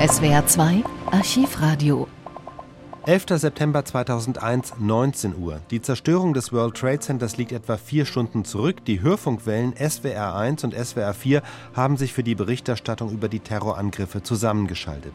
SWR 2 Archivradio 11. September 2001, 19 Uhr. Die Zerstörung des World Trade Centers liegt etwa vier Stunden zurück. Die Hörfunkwellen SWR 1 und SWR 4 haben sich für die Berichterstattung über die Terrorangriffe zusammengeschaltet.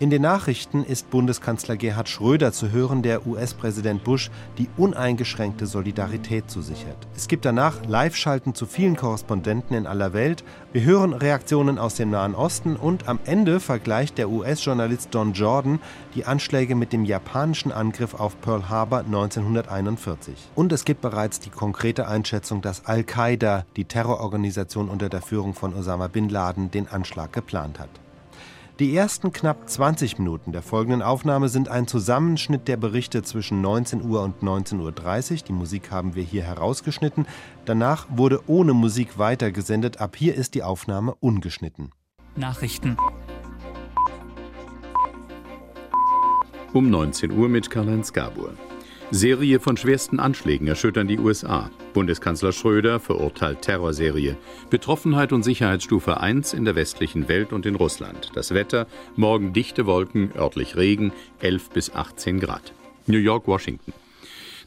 In den Nachrichten ist Bundeskanzler Gerhard Schröder zu hören, der US-Präsident Bush die uneingeschränkte Solidarität zusichert. Es gibt danach Live-Schalten zu vielen Korrespondenten in aller Welt. Wir hören Reaktionen aus dem Nahen Osten und am Ende vergleicht der US-Journalist Don Jordan die Anschläge mit dem japanischen Angriff auf Pearl Harbor 1941. Und es gibt bereits die konkrete Einschätzung, dass Al-Qaida, die Terrororganisation unter der Führung von Osama bin Laden, den Anschlag geplant hat. Die ersten knapp 20 Minuten der folgenden Aufnahme sind ein Zusammenschnitt der Berichte zwischen 19 Uhr und 19.30 Uhr. Die Musik haben wir hier herausgeschnitten. Danach wurde ohne Musik weitergesendet. Ab hier ist die Aufnahme ungeschnitten. Nachrichten. Um 19 Uhr mit Karl-Heinz Gabur. Serie von schwersten Anschlägen erschüttern die USA. Bundeskanzler Schröder verurteilt Terrorserie. Betroffenheit und Sicherheitsstufe 1 in der westlichen Welt und in Russland. Das Wetter, morgen dichte Wolken, örtlich Regen, 11 bis 18 Grad. New York, Washington.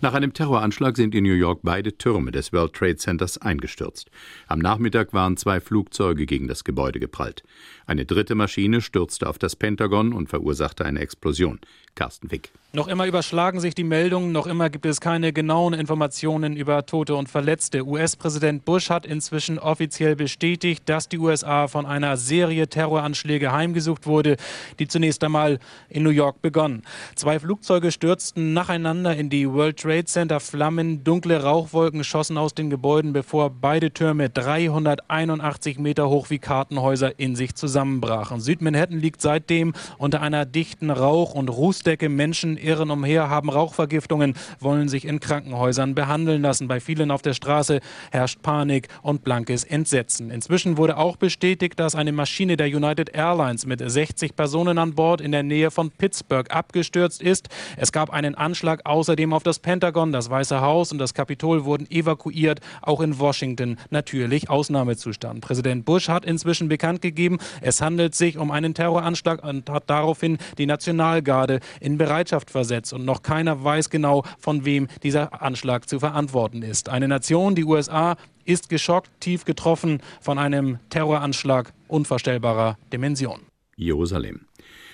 Nach einem Terroranschlag sind in New York beide Türme des World Trade Centers eingestürzt. Am Nachmittag waren zwei Flugzeuge gegen das Gebäude geprallt. Eine dritte Maschine stürzte auf das Pentagon und verursachte eine Explosion. Carsten Wick. Noch immer überschlagen sich die Meldungen, noch immer gibt es keine genauen Informationen über Tote und Verletzte. US-Präsident Bush hat inzwischen offiziell bestätigt, dass die USA von einer Serie Terroranschläge heimgesucht wurde, die zunächst einmal in New York begonnen. Zwei Flugzeuge stürzten nacheinander in die World Trade Center. Flammen, dunkle Rauchwolken schossen aus den Gebäuden, bevor beide Türme 381 Meter hoch wie Kartenhäuser in sich zusammenbrachen. Südmanhattan liegt seitdem unter einer dichten Rauch- und Rußdecke. Menschen irren umher, haben Rauchvergiftungen, wollen sich in Krankenhäusern behandeln lassen. Bei vielen auf der Straße herrscht Panik und blankes Entsetzen. Inzwischen wurde auch bestätigt, dass eine Maschine der United Airlines mit 60 Personen an Bord in der Nähe von Pittsburgh abgestürzt ist. Es gab einen Anschlag außerdem auf das Pentagon, das Weiße Haus und das Kapitol wurden evakuiert. Auch in Washington natürlich Ausnahmezustand. Präsident Bush hat inzwischen bekannt gegeben, es handelt sich um einen Terroranschlag und hat daraufhin die Nationalgarde in Bereitschaft versetzt und noch keiner weiß genau, von wem dieser Anschlag zu verantworten ist. Eine Nation, die USA, ist geschockt, tief getroffen von einem Terroranschlag unvorstellbarer Dimension. Jerusalem.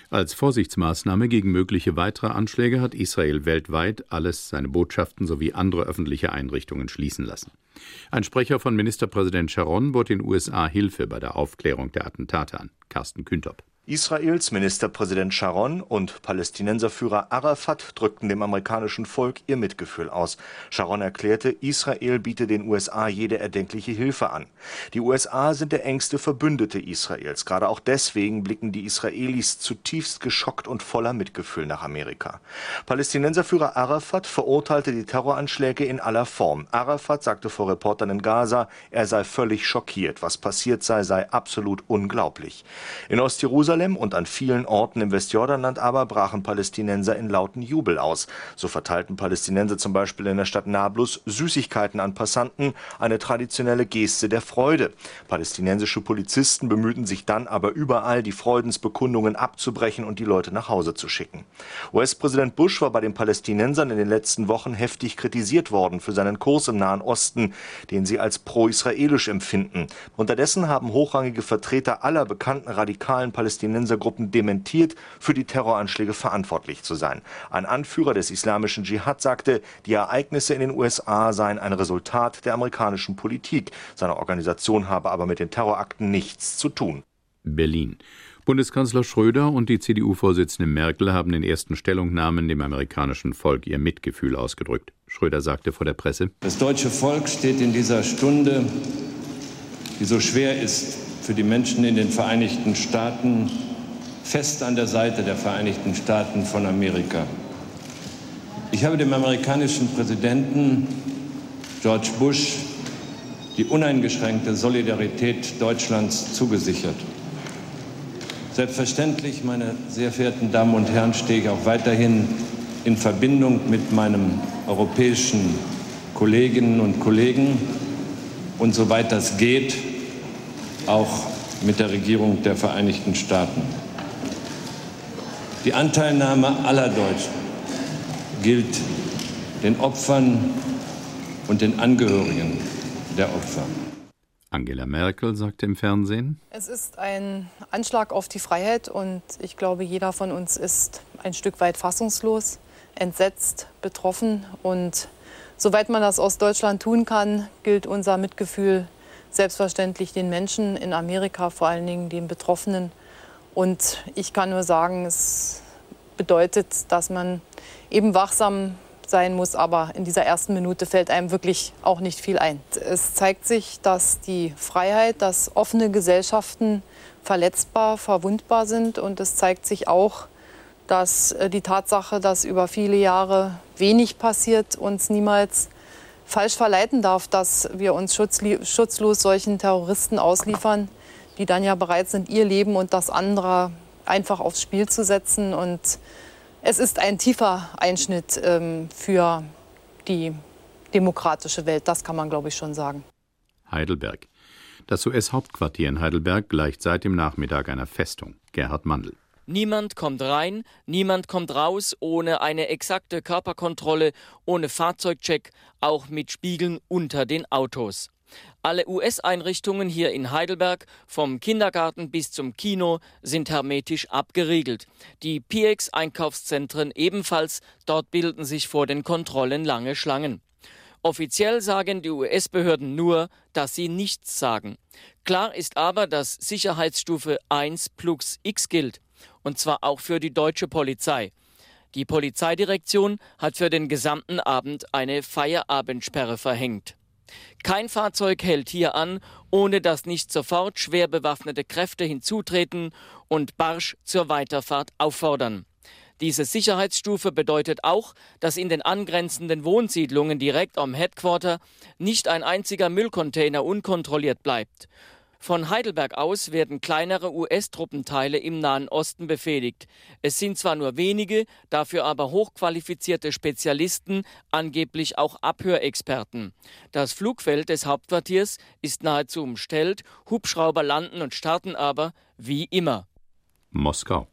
Als Vorsichtsmaßnahme gegen mögliche weitere Anschläge hat Israel weltweit alles seine Botschaften sowie andere öffentliche Einrichtungen schließen lassen. Ein Sprecher von Ministerpräsident Sharon bot den USA Hilfe bei der Aufklärung der Attentate an. Carsten Küntop. Israels Ministerpräsident Sharon und Palästinenserführer Arafat drückten dem amerikanischen Volk ihr Mitgefühl aus. Sharon erklärte, Israel biete den USA jede erdenkliche Hilfe an. Die USA sind der engste Verbündete Israels. Gerade auch deswegen blicken die Israelis zutiefst geschockt und voller Mitgefühl nach Amerika. Palästinenserführer Arafat verurteilte die Terroranschläge in aller Form. Arafat sagte vor Reportern in Gaza, er sei völlig schockiert. Was passiert sei, sei absolut unglaublich. In Ostjerusalem Jerusalem und an vielen Orten im Westjordanland aber brachen Palästinenser in lauten Jubel aus. So verteilten Palästinenser zum Beispiel in der Stadt Nablus Süßigkeiten an Passanten, eine traditionelle Geste der Freude. Palästinensische Polizisten bemühten sich dann aber überall, die Freudensbekundungen abzubrechen und die Leute nach Hause zu schicken. US-Präsident Bush war bei den Palästinensern in den letzten Wochen heftig kritisiert worden für seinen Kurs im Nahen Osten, den sie als pro-israelisch empfinden. Unterdessen haben hochrangige Vertreter aller bekannten radikalen Palästinenser Palästinensergruppen dementiert, für die Terroranschläge verantwortlich zu sein. Ein Anführer des islamischen Dschihad sagte, die Ereignisse in den USA seien ein Resultat der amerikanischen Politik. Seine Organisation habe aber mit den Terrorakten nichts zu tun. Berlin. Bundeskanzler Schröder und die CDU-Vorsitzende Merkel haben in ersten Stellungnahmen dem amerikanischen Volk ihr Mitgefühl ausgedrückt. Schröder sagte vor der Presse: Das deutsche Volk steht in dieser Stunde, die so schwer ist, für die Menschen in den Vereinigten Staaten fest an der Seite der Vereinigten Staaten von Amerika. Ich habe dem amerikanischen Präsidenten George Bush die uneingeschränkte Solidarität Deutschlands zugesichert. Selbstverständlich, meine sehr verehrten Damen und Herren, stehe ich auch weiterhin in Verbindung mit meinen europäischen Kolleginnen und Kollegen und soweit das geht, auch mit der Regierung der Vereinigten Staaten. Die Anteilnahme aller Deutschen gilt den Opfern und den Angehörigen der Opfer. Angela Merkel sagte im Fernsehen, es ist ein Anschlag auf die Freiheit und ich glaube, jeder von uns ist ein Stück weit fassungslos, entsetzt, betroffen und soweit man das aus Deutschland tun kann, gilt unser Mitgefühl selbstverständlich den Menschen in Amerika, vor allen Dingen den Betroffenen. Und ich kann nur sagen, es bedeutet, dass man eben wachsam sein muss, aber in dieser ersten Minute fällt einem wirklich auch nicht viel ein. Es zeigt sich, dass die Freiheit, dass offene Gesellschaften verletzbar, verwundbar sind und es zeigt sich auch, dass äh, die Tatsache, dass über viele Jahre wenig passiert, uns niemals falsch verleiten darf, dass wir uns schutzlos solchen Terroristen ausliefern, die dann ja bereit sind, ihr Leben und das anderer einfach aufs Spiel zu setzen. Und es ist ein tiefer Einschnitt ähm, für die demokratische Welt, das kann man, glaube ich, schon sagen. Heidelberg. Das US-Hauptquartier in Heidelberg gleicht seit dem Nachmittag einer Festung. Gerhard Mandl. Niemand kommt rein, niemand kommt raus ohne eine exakte Körperkontrolle, ohne Fahrzeugcheck, auch mit Spiegeln unter den Autos. Alle US-Einrichtungen hier in Heidelberg, vom Kindergarten bis zum Kino, sind hermetisch abgeriegelt. Die PX-Einkaufszentren ebenfalls, dort bilden sich vor den Kontrollen lange Schlangen. Offiziell sagen die US-Behörden nur, dass sie nichts sagen. Klar ist aber, dass Sicherheitsstufe 1 plus X gilt und zwar auch für die deutsche Polizei. Die Polizeidirektion hat für den gesamten Abend eine Feierabendsperre verhängt. Kein Fahrzeug hält hier an, ohne dass nicht sofort schwer bewaffnete Kräfte hinzutreten und barsch zur Weiterfahrt auffordern. Diese Sicherheitsstufe bedeutet auch, dass in den angrenzenden Wohnsiedlungen direkt am Headquarter nicht ein einziger Müllcontainer unkontrolliert bleibt. Von Heidelberg aus werden kleinere US-Truppenteile im Nahen Osten befehligt. Es sind zwar nur wenige, dafür aber hochqualifizierte Spezialisten, angeblich auch Abhörexperten. Das Flugfeld des Hauptquartiers ist nahezu umstellt, Hubschrauber landen und starten aber wie immer. Moskau.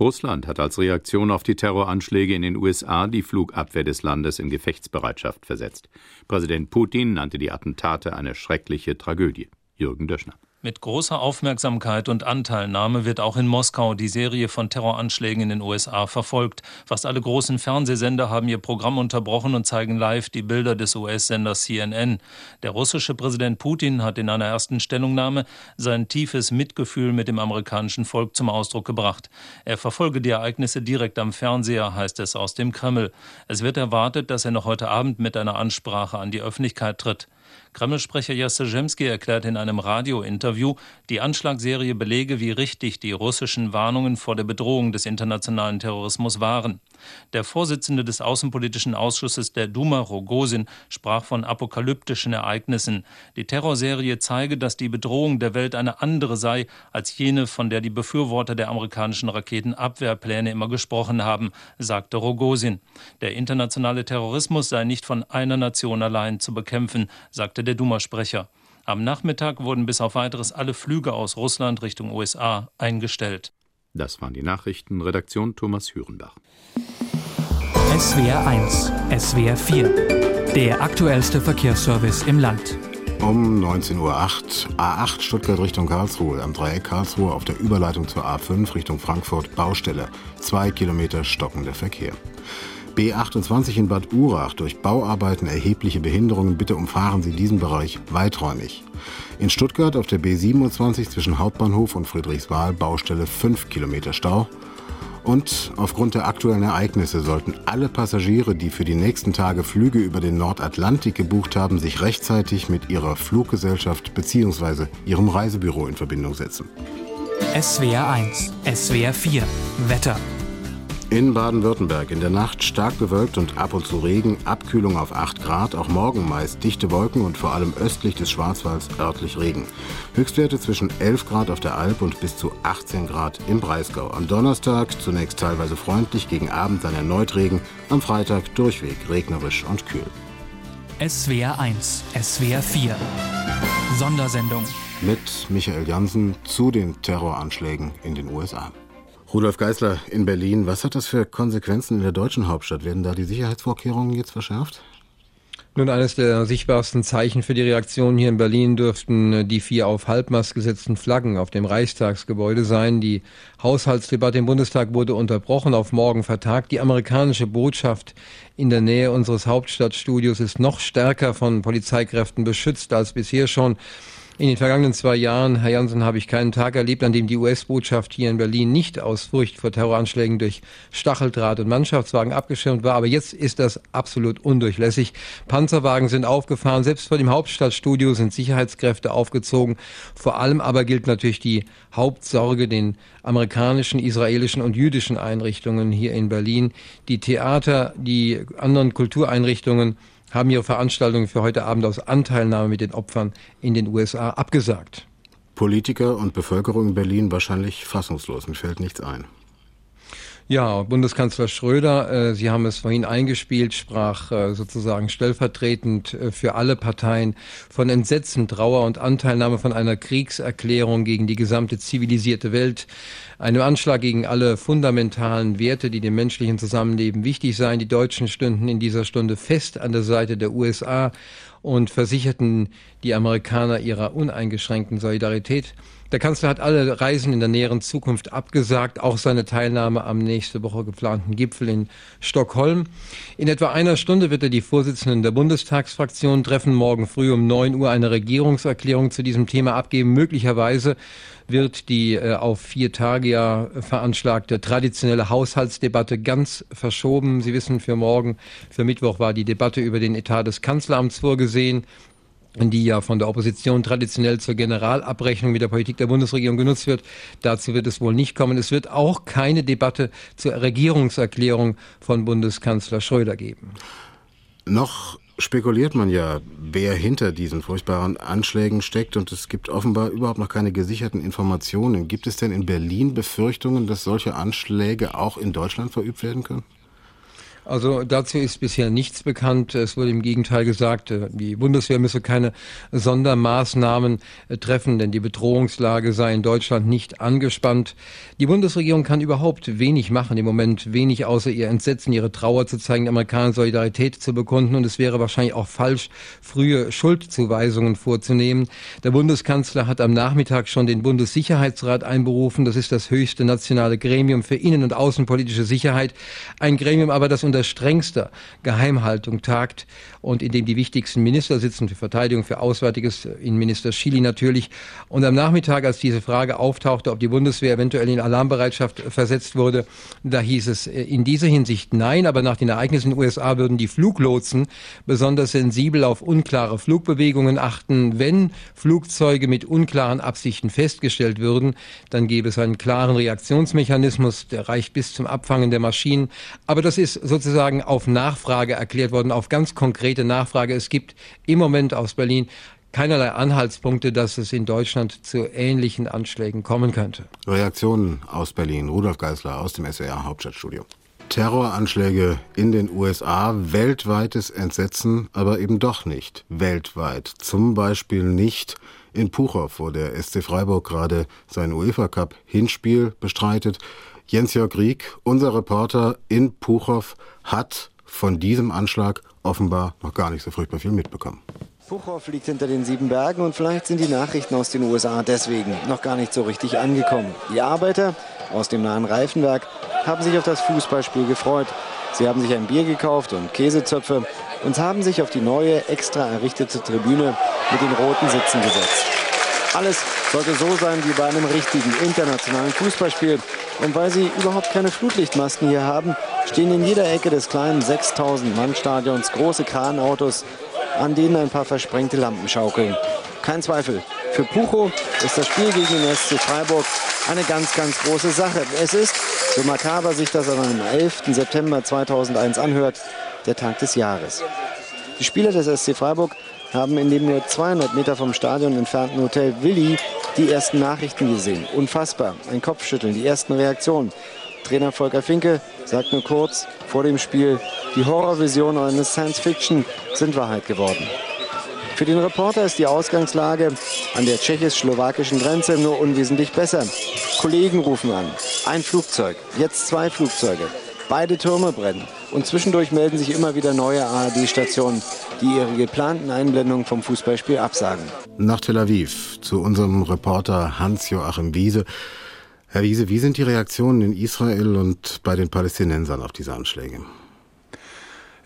Russland hat als Reaktion auf die Terroranschläge in den USA die Flugabwehr des Landes in Gefechtsbereitschaft versetzt. Präsident Putin nannte die Attentate eine schreckliche Tragödie. Jürgen Döschner. Mit großer Aufmerksamkeit und Anteilnahme wird auch in Moskau die Serie von Terroranschlägen in den USA verfolgt. Fast alle großen Fernsehsender haben ihr Programm unterbrochen und zeigen live die Bilder des US-Senders CNN. Der russische Präsident Putin hat in einer ersten Stellungnahme sein tiefes Mitgefühl mit dem amerikanischen Volk zum Ausdruck gebracht. Er verfolge die Ereignisse direkt am Fernseher, heißt es aus dem Kreml. Es wird erwartet, dass er noch heute Abend mit einer Ansprache an die Öffentlichkeit tritt. Kreml-Sprecher Jastrzemski erklärt in einem Radiointerview, die Anschlagserie belege, wie richtig die russischen Warnungen vor der Bedrohung des internationalen Terrorismus waren. Der Vorsitzende des Außenpolitischen Ausschusses der Duma, Rogosin, sprach von apokalyptischen Ereignissen. Die Terrorserie zeige, dass die Bedrohung der Welt eine andere sei als jene, von der die Befürworter der amerikanischen Raketenabwehrpläne immer gesprochen haben, sagte Rogosin. Der internationale Terrorismus sei nicht von einer Nation allein zu bekämpfen, sagte der Duma-Sprecher. Am Nachmittag wurden bis auf weiteres alle Flüge aus Russland Richtung USA eingestellt. Das waren die Nachrichten. Redaktion Thomas Hürenbach. SWR 1, SWR 4. Der aktuellste Verkehrsservice im Land. Um 19.08 Uhr A8 Stuttgart Richtung Karlsruhe. Am Dreieck Karlsruhe auf der Überleitung zur A5 Richtung Frankfurt Baustelle. Zwei Kilometer stockender Verkehr. B28 in Bad Urach durch Bauarbeiten erhebliche Behinderungen. Bitte umfahren Sie diesen Bereich weiträumig. In Stuttgart auf der B27 zwischen Hauptbahnhof und Friedrichswahl Baustelle 5 Kilometer Stau. Und aufgrund der aktuellen Ereignisse sollten alle Passagiere, die für die nächsten Tage Flüge über den Nordatlantik gebucht haben, sich rechtzeitig mit ihrer Fluggesellschaft bzw. ihrem Reisebüro in Verbindung setzen. SWR 1, SWR 4, Wetter. In Baden-Württemberg in der Nacht stark bewölkt und ab und zu Regen, Abkühlung auf 8 Grad, auch morgen meist dichte Wolken und vor allem östlich des Schwarzwalds örtlich Regen. Höchstwerte zwischen 11 Grad auf der Alp und bis zu 18 Grad im Breisgau. Am Donnerstag zunächst teilweise freundlich, gegen Abend dann erneut Regen, am Freitag durchweg regnerisch und kühl. SWR 1, SWR 4. Sondersendung. Mit Michael Jansen zu den Terroranschlägen in den USA. Rudolf Geisler in Berlin, was hat das für Konsequenzen in der deutschen Hauptstadt? Werden da die Sicherheitsvorkehrungen jetzt verschärft? Nun, eines der sichtbarsten Zeichen für die Reaktion hier in Berlin dürften äh, die vier auf Halbmast gesetzten Flaggen auf dem Reichstagsgebäude sein. Die Haushaltsdebatte im Bundestag wurde unterbrochen, auf morgen vertagt. Die amerikanische Botschaft in der Nähe unseres Hauptstadtstudios ist noch stärker von Polizeikräften beschützt als bisher schon. In den vergangenen zwei Jahren, Herr Janssen, habe ich keinen Tag erlebt, an dem die US-Botschaft hier in Berlin nicht aus Furcht vor Terroranschlägen durch Stacheldraht und Mannschaftswagen abgeschirmt war. Aber jetzt ist das absolut undurchlässig. Panzerwagen sind aufgefahren. Selbst vor dem Hauptstadtstudio sind Sicherheitskräfte aufgezogen. Vor allem aber gilt natürlich die Hauptsorge den amerikanischen, israelischen und jüdischen Einrichtungen hier in Berlin. Die Theater, die anderen Kultureinrichtungen haben ihre Veranstaltungen für heute Abend aus Anteilnahme mit den Opfern in den USA abgesagt. Politiker und Bevölkerung in Berlin wahrscheinlich fassungslos. Mir fällt nichts ein. Ja, Bundeskanzler Schröder, äh, Sie haben es vorhin eingespielt, sprach äh, sozusagen stellvertretend äh, für alle Parteien von Entsetzen, Trauer und Anteilnahme von einer Kriegserklärung gegen die gesamte zivilisierte Welt, einem Anschlag gegen alle fundamentalen Werte, die dem menschlichen Zusammenleben wichtig seien. Die Deutschen stünden in dieser Stunde fest an der Seite der USA und versicherten die Amerikaner ihrer uneingeschränkten Solidarität. Der Kanzler hat alle Reisen in der näheren Zukunft abgesagt, auch seine Teilnahme am nächste Woche geplanten Gipfel in Stockholm. In etwa einer Stunde wird er die Vorsitzenden der Bundestagsfraktion treffen. Morgen früh um 9 Uhr eine Regierungserklärung zu diesem Thema abgeben. Möglicherweise wird die äh, auf vier Tage ja veranschlagte traditionelle Haushaltsdebatte ganz verschoben. Sie wissen, für morgen, für Mittwoch war die Debatte über den Etat des Kanzleramts vorgesehen die ja von der Opposition traditionell zur Generalabrechnung mit der Politik der Bundesregierung genutzt wird. Dazu wird es wohl nicht kommen. Es wird auch keine Debatte zur Regierungserklärung von Bundeskanzler Schröder geben. Noch spekuliert man ja, wer hinter diesen furchtbaren Anschlägen steckt und es gibt offenbar überhaupt noch keine gesicherten Informationen. Gibt es denn in Berlin Befürchtungen, dass solche Anschläge auch in Deutschland verübt werden können? Also dazu ist bisher nichts bekannt. Es wurde im Gegenteil gesagt, äh, die Bundeswehr müsse keine Sondermaßnahmen äh, treffen, denn die Bedrohungslage sei in Deutschland nicht angespannt. Die Bundesregierung kann überhaupt wenig machen im Moment, wenig außer ihr Entsetzen, ihre Trauer zu zeigen, Amerikaner Solidarität zu bekunden. Und es wäre wahrscheinlich auch falsch, frühe Schuldzuweisungen vorzunehmen. Der Bundeskanzler hat am Nachmittag schon den Bundessicherheitsrat einberufen. Das ist das höchste nationale Gremium für innen- und außenpolitische Sicherheit. Ein Gremium aber, das unter strengster Geheimhaltung tagt und in dem die wichtigsten Minister sitzen, für Verteidigung, für Auswärtiges, Innenminister Schili natürlich. Und am Nachmittag, als diese Frage auftauchte, ob die Bundeswehr eventuell in Alarmbereitschaft versetzt wurde, da hieß es äh, in dieser Hinsicht nein, aber nach den Ereignissen in den USA würden die Fluglotsen besonders sensibel auf unklare Flugbewegungen achten. Wenn Flugzeuge mit unklaren Absichten festgestellt würden, dann gäbe es einen klaren Reaktionsmechanismus, der reicht bis zum Abfangen der Maschinen. Aber das ist sozusagen auf Nachfrage erklärt worden, auf ganz konkrete Nachfrage. Es gibt im Moment aus Berlin keinerlei Anhaltspunkte, dass es in Deutschland zu ähnlichen Anschlägen kommen könnte. Reaktionen aus Berlin. Rudolf Geisler aus dem SWR Hauptstadtstudio. Terroranschläge in den USA, weltweites Entsetzen, aber eben doch nicht weltweit. Zum Beispiel nicht in Puchow, wo der SC Freiburg gerade sein UEFA Cup Hinspiel bestreitet. Jens-Jörg Rieck, unser Reporter in Puchow, hat von diesem Anschlag offenbar noch gar nicht so furchtbar viel mitbekommen. Puchow liegt hinter den sieben Bergen und vielleicht sind die Nachrichten aus den USA deswegen noch gar nicht so richtig angekommen. Die Arbeiter aus dem nahen Reifenwerk haben sich auf das Fußballspiel gefreut. Sie haben sich ein Bier gekauft und Käsezöpfe und haben sich auf die neue, extra errichtete Tribüne mit den roten Sitzen gesetzt. Alles sollte so sein wie bei einem richtigen internationalen Fußballspiel. Und weil sie überhaupt keine Flutlichtmasken hier haben, stehen in jeder Ecke des kleinen 6000-Mann-Stadions große Kranautos, an denen ein paar versprengte Lampen schaukeln. Kein Zweifel, für Pucho ist das Spiel gegen den SC Freiburg eine ganz, ganz große Sache. Es ist, so makaber sich das an einem 11. September 2001 anhört, der Tag des Jahres. Die Spieler des SC Freiburg haben in dem nur 200 Meter vom Stadion entfernten Hotel Willi die ersten Nachrichten gesehen. Unfassbar. Ein Kopfschütteln, die ersten Reaktionen. Trainer Volker Finke sagt nur kurz vor dem Spiel, die Horrorvisionen eines Science-Fiction sind Wahrheit geworden. Für den Reporter ist die Ausgangslage an der tschechisch-slowakischen Grenze nur unwesentlich besser. Kollegen rufen an. Ein Flugzeug, jetzt zwei Flugzeuge. Beide Türme brennen. Und zwischendurch melden sich immer wieder neue ARD-Stationen, die ihre geplanten Einblendungen vom Fußballspiel absagen. Nach Tel Aviv zu unserem Reporter Hans-Joachim Wiese. Herr Wiese, wie sind die Reaktionen in Israel und bei den Palästinensern auf diese Anschläge?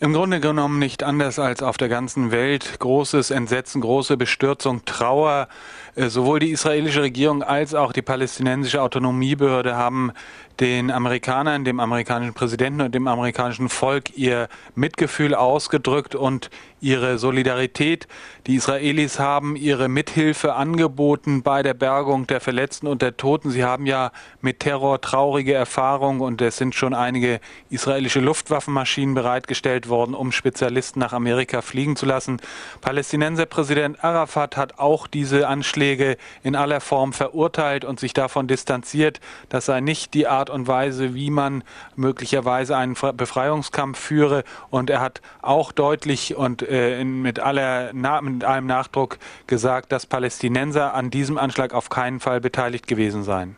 Im Grunde genommen nicht anders als auf der ganzen Welt. Großes Entsetzen, große Bestürzung, Trauer. Äh, sowohl die israelische Regierung als auch die palästinensische Autonomiebehörde haben den Amerikanern, dem amerikanischen Präsidenten und dem amerikanischen Volk ihr Mitgefühl ausgedrückt und ihre Solidarität. Die Israelis haben ihre Mithilfe angeboten bei der Bergung der Verletzten und der Toten. Sie haben ja mit Terror traurige Erfahrungen und es sind schon einige israelische Luftwaffenmaschinen bereitgestellt worden, um Spezialisten nach Amerika fliegen zu lassen. Palästinenser Präsident Arafat hat auch diese Anschläge in aller Form verurteilt und sich davon distanziert. Das sei nicht die Art und Weise, wie man möglicherweise einen Befreiungskampf führe. Und er hat auch deutlich und äh, mit, aller, na, mit allem Nachdruck gesagt, dass Palästinenser an diesem Anschlag auf keinen Fall beteiligt gewesen seien.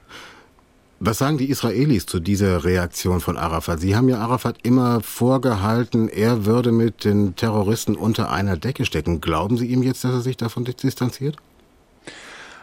Was sagen die Israelis zu dieser Reaktion von Arafat? Sie haben ja Arafat immer vorgehalten, er würde mit den Terroristen unter einer Decke stecken. Glauben Sie ihm jetzt, dass er sich davon distanziert?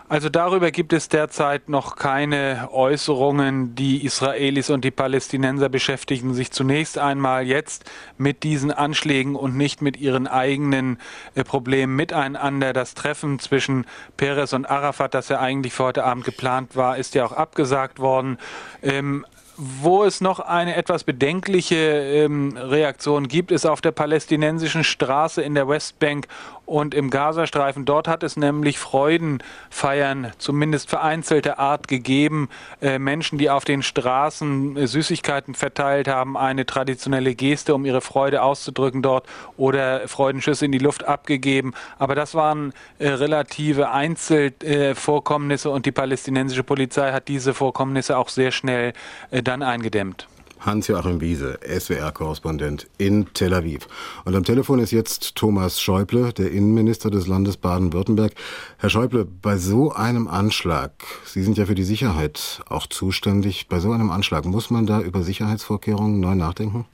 Also darüber gibt es derzeit noch keine Äußerungen. Die Israelis und die Palästinenser beschäftigen sich zunächst einmal jetzt mit diesen Anschlägen und nicht mit ihren eigenen äh, Problemen miteinander. Das Treffen zwischen Peres und Arafat, das ja eigentlich für heute Abend geplant war, ist ja auch abgesagt worden. Ähm, wo es noch eine etwas bedenkliche ähm, Reaktion gibt, ist auf der palästinensischen Straße in der Westbank und im Gazastreifen. Dort hat es nämlich Freudenfeiern, zumindest vereinzelter Art, gegeben. Äh, Menschen, die auf den Straßen äh, Süßigkeiten verteilt haben, eine traditionelle Geste, um ihre Freude auszudrücken dort oder Freudenschüsse in die Luft abgegeben. Aber das waren äh, relative Einzelvorkommnisse und die palästinensische Polizei hat diese Vorkommnisse auch sehr schnell äh, dann eingedämmt. Hans-Joachim Wiese, SWR-Korrespondent in Tel Aviv. Und am Telefon ist jetzt Thomas Schäuble, der Innenminister des Landes Baden-Württemberg. Herr Schäuble, bei so einem Anschlag, Sie sind ja für die Sicherheit auch zuständig, bei so einem Anschlag muss man da über Sicherheitsvorkehrungen neu nachdenken?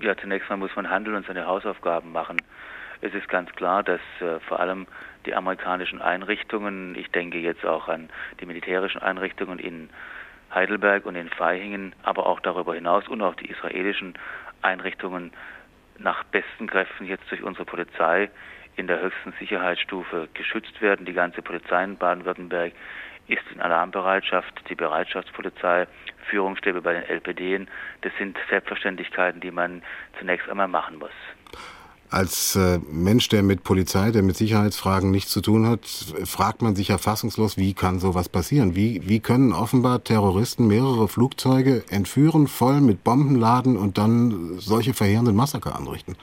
Ja, zunächst mal muss man handeln und seine Hausaufgaben machen. Es ist ganz klar, dass äh, vor allem die amerikanischen Einrichtungen, ich denke jetzt auch an die militärischen Einrichtungen in Heidelberg und in Vaihingen, aber auch darüber hinaus und auch die israelischen Einrichtungen nach besten Kräften jetzt durch unsere Polizei in der höchsten Sicherheitsstufe geschützt werden. Die ganze Polizei in Baden-Württemberg ist in Alarmbereitschaft, die Bereitschaftspolizei, Führungsstäbe bei den LPD. Das sind Selbstverständlichkeiten, die man zunächst einmal machen muss. Als äh, Mensch, der mit Polizei, der mit Sicherheitsfragen nichts zu tun hat, fragt man sich ja fassungslos, wie kann sowas passieren? Wie, wie können offenbar Terroristen mehrere Flugzeuge entführen, voll mit Bomben laden und dann solche verheerenden Massaker anrichten?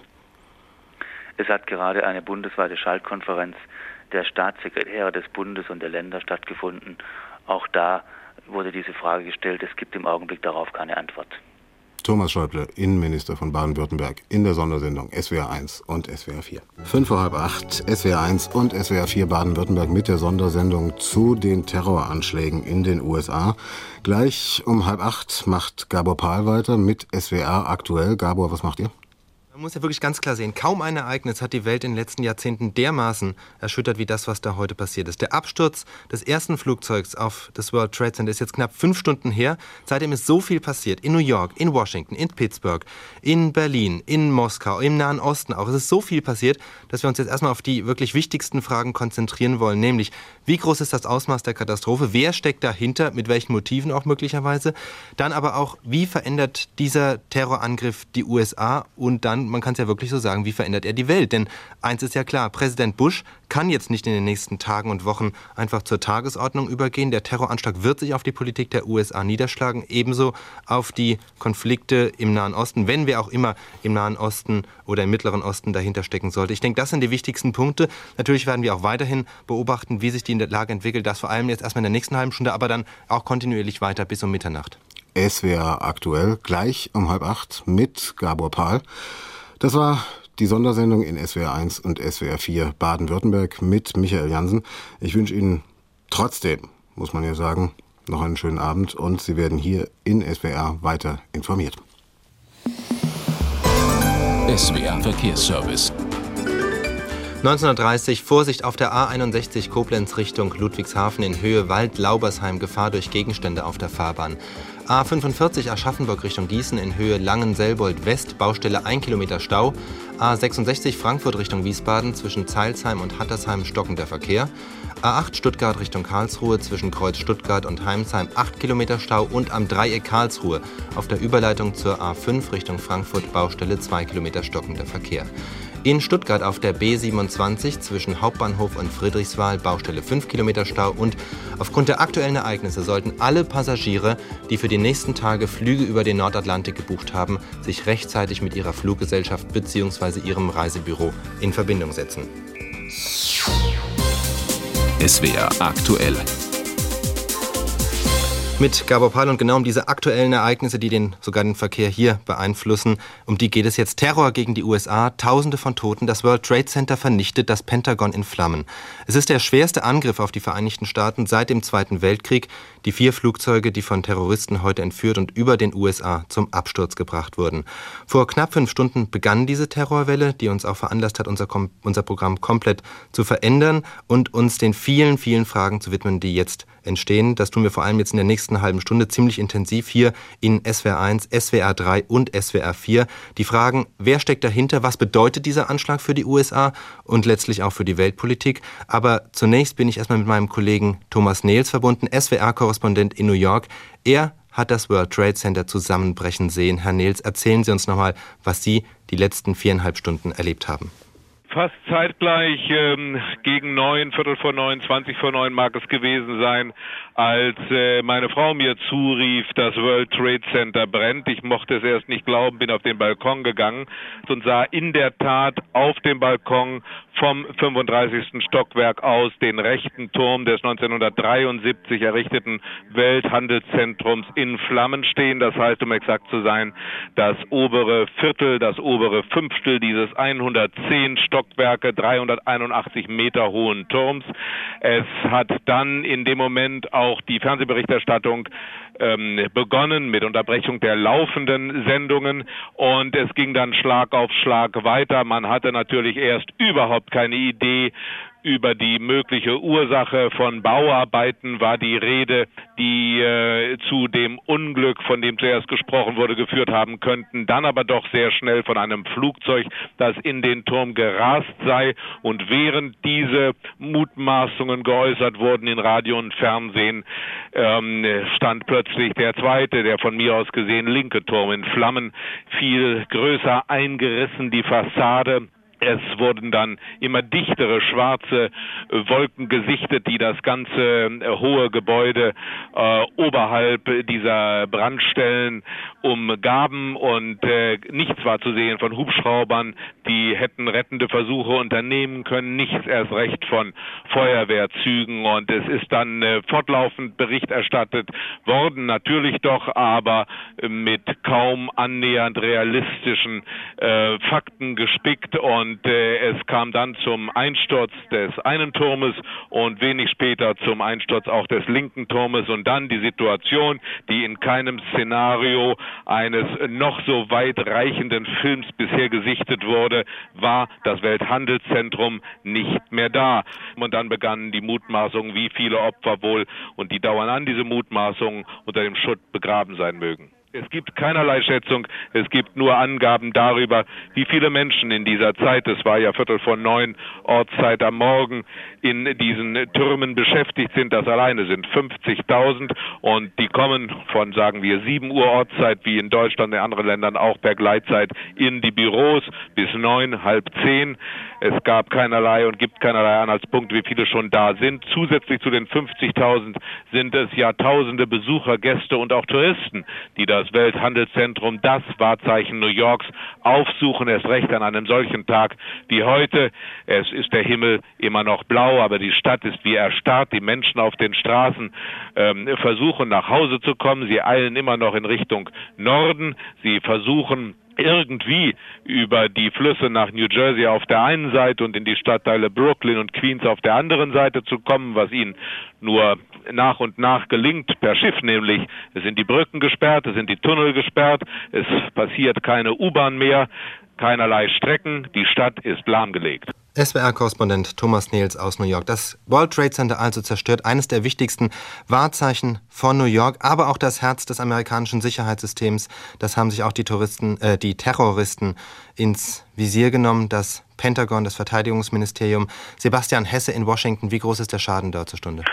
Es hat gerade eine bundesweite Schaltkonferenz der Staatssekretäre des Bundes und der Länder stattgefunden. Auch da wurde diese Frage gestellt. Es gibt im Augenblick darauf keine Antwort. Thomas Schäuble, Innenminister von Baden-Württemberg, in der Sondersendung SWR 1 und SWR 4. Fünf vor halb acht, SWR 1 und SWR 4 Baden-Württemberg mit der Sondersendung zu den Terroranschlägen in den USA. Gleich um halb acht macht Gabor Pahl weiter mit SWR aktuell. Gabor, was macht ihr? Man muss ja wirklich ganz klar sehen, kaum ein Ereignis hat die Welt in den letzten Jahrzehnten dermaßen erschüttert wie das, was da heute passiert ist. Der Absturz des ersten Flugzeugs auf das World Trade Center ist jetzt knapp fünf Stunden her. Seitdem ist so viel passiert. In New York, in Washington, in Pittsburgh, in Berlin, in Moskau, im Nahen Osten auch. Es ist so viel passiert, dass wir uns jetzt erstmal auf die wirklich wichtigsten Fragen konzentrieren wollen. Nämlich, wie groß ist das Ausmaß der Katastrophe? Wer steckt dahinter? Mit welchen Motiven auch möglicherweise? Dann aber auch, wie verändert dieser Terrorangriff die USA und dann man kann es ja wirklich so sagen, wie verändert er die Welt? Denn eins ist ja klar, Präsident Bush kann jetzt nicht in den nächsten Tagen und Wochen einfach zur Tagesordnung übergehen. Der Terroranschlag wird sich auf die Politik der USA niederschlagen, ebenso auf die Konflikte im Nahen Osten, wenn wer auch immer im Nahen Osten oder im Mittleren Osten dahinter stecken sollte. Ich denke, das sind die wichtigsten Punkte. Natürlich werden wir auch weiterhin beobachten, wie sich die Lage entwickelt. Das vor allem jetzt erstmal in der nächsten halben Stunde, aber dann auch kontinuierlich weiter bis um Mitternacht. SWR aktuell, gleich um halb acht mit Gabor Pahl. Das war Die Sondersendung in SWR 1 und SWR 4 Baden-Württemberg mit Michael Jansen. Ich wünsche Ihnen trotzdem, muss man ja sagen, noch einen schönen Abend und Sie werden hier in SWR weiter informiert. SWR Verkehrsservice. 1930 Vorsicht auf der A61 Koblenz Richtung Ludwigshafen in Höhe Wald-Laubersheim Gefahr durch Gegenstände auf der Fahrbahn. A45 Aschaffenburg Richtung Gießen in Höhe Langen-Selbold West, Baustelle 1 Kilometer Stau. A66 Frankfurt Richtung Wiesbaden zwischen Zeilsheim und Hattersheim stockender Verkehr. A8 Stuttgart Richtung Karlsruhe zwischen Kreuz Stuttgart und Heimsheim 8 Kilometer Stau und am Dreieck Karlsruhe auf der Überleitung zur A5 Richtung Frankfurt Baustelle 2 Kilometer stockender Verkehr. In Stuttgart auf der B27 zwischen Hauptbahnhof und Friedrichswald Baustelle 5 Kilometer Stau und aufgrund der aktuellen Ereignisse sollten alle Passagiere, die für die nächsten Tage Flüge über den Nordatlantik gebucht haben, sich rechtzeitig mit ihrer Fluggesellschaft bzw. ihrem Reisebüro in Verbindung setzen. SWR aktuell mit Gabor Pahl und genau um diese aktuellen Ereignisse, die den, sogar den Verkehr hier beeinflussen, um die geht es jetzt. Terror gegen die USA, Tausende von Toten, das World Trade Center vernichtet, das Pentagon in Flammen. Es ist der schwerste Angriff auf die Vereinigten Staaten seit dem Zweiten Weltkrieg. Die vier Flugzeuge, die von Terroristen heute entführt und über den USA zum Absturz gebracht wurden. Vor knapp fünf Stunden begann diese Terrorwelle, die uns auch veranlasst hat, unser, unser Programm komplett zu verändern und uns den vielen, vielen Fragen zu widmen, die jetzt entstehen. Das tun wir vor allem jetzt in der nächsten halben Stunde ziemlich intensiv hier in SWR 1, SWR 3 und SWR 4. Die Fragen, wer steckt dahinter, was bedeutet dieser Anschlag für die USA und letztlich auch für die Weltpolitik. Aber zunächst bin ich erstmal mit meinem Kollegen Thomas Nehls verbunden, SWR-Korrespondent in New York. Er hat das World Trade Center zusammenbrechen sehen. Herr Nils, erzählen Sie uns nochmal, was Sie die letzten viereinhalb Stunden erlebt haben fast zeitgleich ähm, gegen neun, Viertel vor neun, zwanzig vor neun mag es gewesen sein, als äh, meine Frau mir zurief, das World Trade Center brennt. Ich mochte es erst nicht glauben, bin auf den Balkon gegangen und sah in der Tat auf dem Balkon vom 35. Stockwerk aus den rechten Turm des 1973 errichteten Welthandelszentrums in Flammen stehen. Das heißt, um exakt zu sein, das obere Viertel, das obere Fünftel dieses 110 Stockwerke, 381 Meter hohen Turms. Es hat dann in dem Moment auch die Fernsehberichterstattung ähm, begonnen mit Unterbrechung der laufenden Sendungen und es ging dann Schlag auf Schlag weiter. Man hatte natürlich erst überhaupt keine Idee, über die mögliche Ursache von Bauarbeiten war die Rede, die äh, zu dem Unglück, von dem zuerst gesprochen wurde, geführt haben könnten. Dann aber doch sehr schnell von einem Flugzeug, das in den Turm gerast sei. Und während diese Mutmaßungen geäußert wurden in Radio und Fernsehen, ähm, stand plötzlich der zweite, der von mir aus gesehen linke Turm in Flammen, viel größer eingerissen, die Fassade es wurden dann immer dichtere schwarze äh, Wolken gesichtet, die das ganze äh, hohe Gebäude äh, oberhalb dieser Brandstellen umgaben. Und äh, nichts war zu sehen von Hubschraubern, die hätten rettende Versuche unternehmen können, nichts erst recht von Feuerwehrzügen. Und es ist dann äh, fortlaufend Bericht erstattet worden, natürlich doch, aber mit kaum annähernd realistischen äh, Fakten gespickt. Und und äh, es kam dann zum Einsturz des einen Turmes und wenig später zum Einsturz auch des linken Turmes und dann die Situation, die in keinem Szenario eines noch so weit reichenden Films bisher gesichtet wurde, war das Welthandelszentrum nicht mehr da. Und dann begannen die Mutmaßungen, wie viele Opfer wohl und die dauern an, diese Mutmaßungen unter dem Schutt begraben sein mögen. Es gibt keinerlei Schätzung, es gibt nur Angaben darüber, wie viele Menschen in dieser Zeit, es war ja Viertel vor neun Ortszeit am Morgen, in diesen Türmen beschäftigt sind. Das alleine sind 50.000 und die kommen von, sagen wir, sieben Uhr Ortszeit, wie in Deutschland und in anderen Ländern auch per Gleitzeit, in die Büros bis neun, halb zehn. Es gab keinerlei und gibt keinerlei Anhaltspunkte, wie viele schon da sind. Zusätzlich zu den 50.000 sind es Jahrtausende Besucher, Gäste und auch Touristen, die das Welthandelszentrum, das Wahrzeichen New Yorks, aufsuchen, erst recht an einem solchen Tag wie heute. Es ist der Himmel immer noch blau, aber die Stadt ist wie erstarrt. Die Menschen auf den Straßen ähm, versuchen nach Hause zu kommen. Sie eilen immer noch in Richtung Norden. Sie versuchen irgendwie über die Flüsse nach New Jersey auf der einen Seite und in die Stadtteile Brooklyn und Queens auf der anderen Seite zu kommen, was ihnen nur nach und nach gelingt. Per Schiff, nämlich es sind die Brücken gesperrt, es sind die Tunnel gesperrt, es passiert keine U-Bahn mehr, keinerlei Strecken, die Stadt ist lahmgelegt. SWR-Korrespondent Thomas Nils aus New York. Das World Trade Center also zerstört, eines der wichtigsten Wahrzeichen von New York, aber auch das Herz des amerikanischen Sicherheitssystems. Das haben sich auch die Touristen, äh, die Terroristen ins Visier genommen. Das Pentagon, das Verteidigungsministerium. Sebastian Hesse in Washington. Wie groß ist der Schaden dort zur Stunde?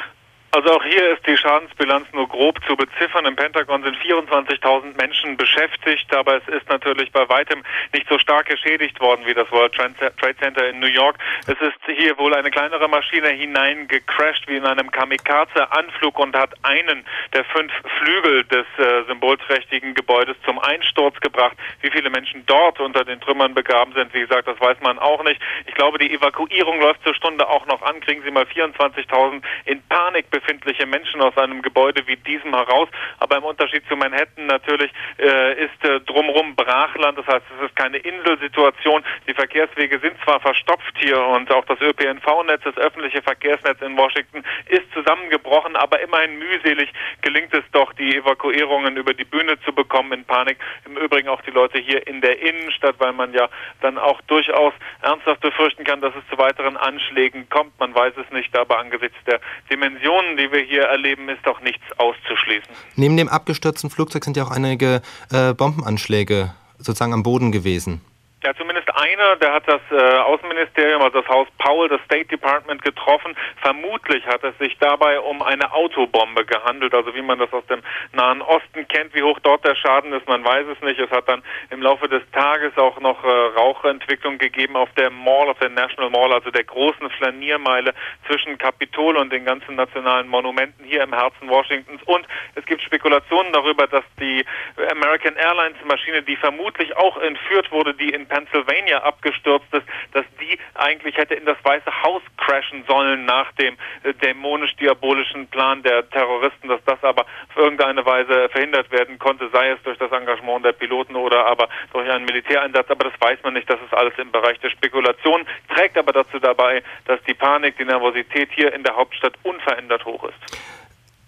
Also auch hier ist die Schadensbilanz nur grob zu beziffern. Im Pentagon sind 24.000 Menschen beschäftigt, aber es ist natürlich bei weitem nicht so stark geschädigt worden wie das World Trade Center in New York. Es ist hier wohl eine kleinere Maschine hineingecrashed wie in einem Kamikaze-Anflug und hat einen der fünf Flügel des äh, symbolträchtigen Gebäudes zum Einsturz gebracht. Wie viele Menschen dort unter den Trümmern begraben sind, wie gesagt, das weiß man auch nicht. Ich glaube, die Evakuierung läuft zur Stunde auch noch an. Kriegen Sie mal 24.000 in Panik befindliche Menschen aus einem Gebäude wie diesem heraus. Aber im Unterschied zu Manhattan natürlich äh, ist äh, drumherum Brachland. Das heißt, es ist keine Inselsituation. Die Verkehrswege sind zwar verstopft hier und auch das ÖPNV-Netz, das öffentliche Verkehrsnetz in Washington ist zusammengebrochen, aber immerhin mühselig gelingt es doch, die Evakuierungen über die Bühne zu bekommen in Panik. Im Übrigen auch die Leute hier in der Innenstadt, weil man ja dann auch durchaus ernsthaft befürchten kann, dass es zu weiteren Anschlägen kommt. Man weiß es nicht, aber angesichts der Dimensionen Situationen, die wir hier erleben, ist doch nichts auszuschließen. Neben dem abgestürzten Flugzeug sind ja auch einige äh, Bombenanschläge sozusagen am Boden gewesen. Ja, zumindest einer, der hat das äh, Außenministerium, also das Haus Powell, das State Department getroffen. Vermutlich hat es sich dabei um eine Autobombe gehandelt, also wie man das aus dem Nahen Osten kennt. Wie hoch dort der Schaden ist, man weiß es nicht. Es hat dann im Laufe des Tages auch noch äh, Rauchentwicklung gegeben auf der Mall, auf der National Mall, also der großen Flaniermeile zwischen Kapitol und den ganzen nationalen Monumenten hier im Herzen Washingtons. Und es gibt Spekulationen darüber, dass die American Airlines Maschine, die vermutlich auch entführt wurde, die in Pennsylvania abgestürzt ist, dass die eigentlich hätte in das Weiße Haus crashen sollen nach dem äh, dämonisch-diabolischen Plan der Terroristen, dass das aber auf irgendeine Weise verhindert werden konnte, sei es durch das Engagement der Piloten oder aber durch einen Militäreinsatz, aber das weiß man nicht, das ist alles im Bereich der Spekulation, trägt aber dazu dabei, dass die Panik, die Nervosität hier in der Hauptstadt unverändert hoch ist.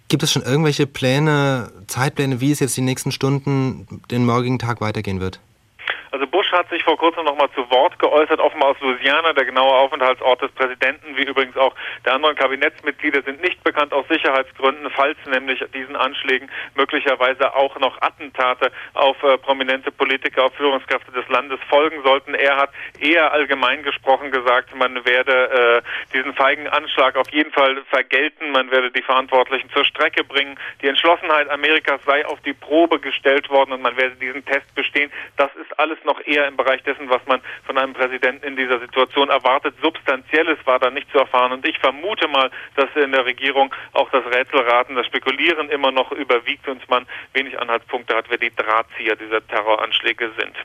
Gibt es schon irgendwelche Pläne, Zeitpläne, wie es jetzt die nächsten Stunden, den morgigen Tag weitergehen wird? Also Bush hat sich vor kurzem nochmal zu Wort geäußert, offenbar aus Louisiana. Der genaue Aufenthaltsort des Präsidenten, wie übrigens auch der anderen Kabinettsmitglieder, sind nicht bekannt aus Sicherheitsgründen, falls nämlich diesen Anschlägen möglicherweise auch noch Attentate auf äh, prominente Politiker, auf Führungskräfte des Landes folgen sollten. Er hat eher allgemein gesprochen gesagt, man werde äh, diesen feigen Anschlag auf jeden Fall vergelten, man werde die Verantwortlichen zur Strecke bringen. Die Entschlossenheit Amerikas sei auf die Probe gestellt worden und man werde diesen Test bestehen. Das ist alles noch eher im Bereich dessen, was man von einem Präsidenten in dieser Situation erwartet. Substanzielles war da nicht zu erfahren. Und ich vermute mal, dass in der Regierung auch das Rätselraten, das Spekulieren immer noch überwiegt und man wenig Anhaltspunkte hat, wer die Drahtzieher dieser Terroranschläge sind.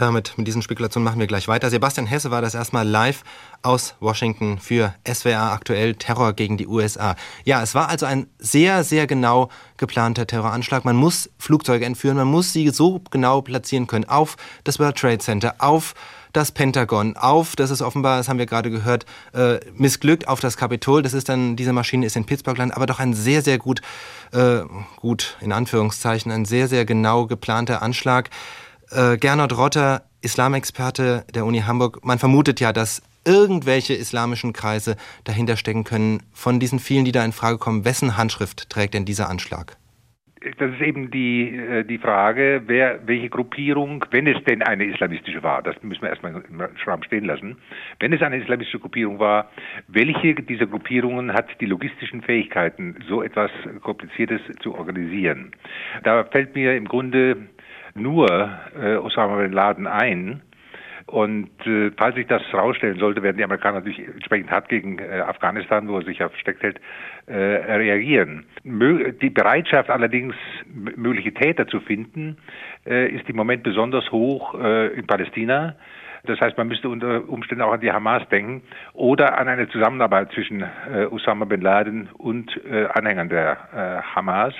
Damit, mit diesen Spekulationen machen wir gleich weiter. Sebastian Hesse war das erstmal live aus Washington für SWR aktuell Terror gegen die USA. Ja, es war also ein sehr, sehr genau geplanter Terroranschlag. Man muss Flugzeuge entführen, man muss sie so genau platzieren können auf das World Trade Center, auf das Pentagon, auf, das ist offenbar, das haben wir gerade gehört, äh, missglückt auf das Kapitol. Das ist dann, diese Maschine ist in Pittsburgh land, aber doch ein sehr, sehr gut, äh, gut, in Anführungszeichen, ein sehr, sehr genau geplanter Anschlag. Äh, Gernot Rotter, Islamexperte der Uni Hamburg, man vermutet ja, dass irgendwelche islamischen Kreise dahinter stecken können. Von diesen vielen, die da in Frage kommen, wessen Handschrift trägt denn dieser Anschlag? das ist eben die, äh, die Frage, wer, welche Gruppierung, wenn es denn eine islamistische war, das müssen wir erstmal im Schramm stehen lassen, wenn es eine islamistische Gruppierung war, welche dieser Gruppierungen hat die logistischen Fähigkeiten, so etwas Kompliziertes zu organisieren? Da fällt mir im Grunde nur äh, Osama Bin Laden ein. Und äh, falls sich das herausstellen sollte, werden die Amerikaner natürlich entsprechend hart gegen äh, Afghanistan, wo er sich ja versteckt hält, äh, reagieren. Mö die Bereitschaft allerdings, mögliche Täter zu finden, äh, ist im Moment besonders hoch äh, in Palästina. Das heißt, man müsste unter Umständen auch an die Hamas denken oder an eine Zusammenarbeit zwischen äh, Osama bin Laden und äh, Anhängern der äh, Hamas.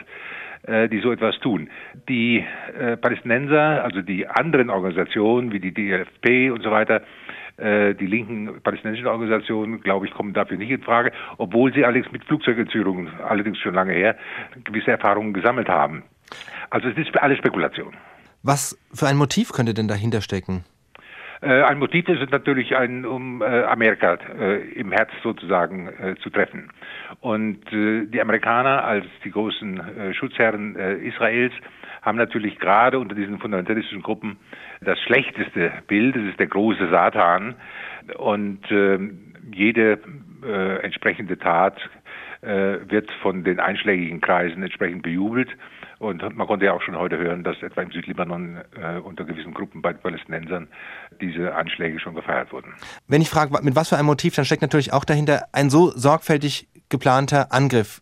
Äh, die so etwas tun. Die äh, Palästinenser, also die anderen Organisationen wie die DFP und so weiter, äh, die linken palästinensischen Organisationen, glaube ich, kommen dafür nicht in Frage, obwohl sie allerdings mit Flugzeugentführungen, allerdings schon lange her, gewisse Erfahrungen gesammelt haben. Also es ist alles Spekulation. Was für ein Motiv könnte denn dahinter stecken? Äh, ein Motiv ist es natürlich, ein, um äh, Amerika äh, im Herz sozusagen äh, zu treffen. Und äh, die Amerikaner als die großen äh, Schutzherren Israels haben natürlich gerade unter diesen fundamentalistischen Gruppen das schlechteste Bild. Es ist der große Satan. Und ähm, jede entsprechende Tat wird von den einschlägigen Kreisen entsprechend bejubelt. Und man konnte ja auch schon heute hören, dass etwa im Südlibanon äh, unter gewissen Gruppen bei Palästinensern diese Anschläge schon gefeiert wurden. Wenn ich frage, mit was für einem Motiv, dann steckt natürlich auch dahinter ein so sorgfältig geplanter Angriff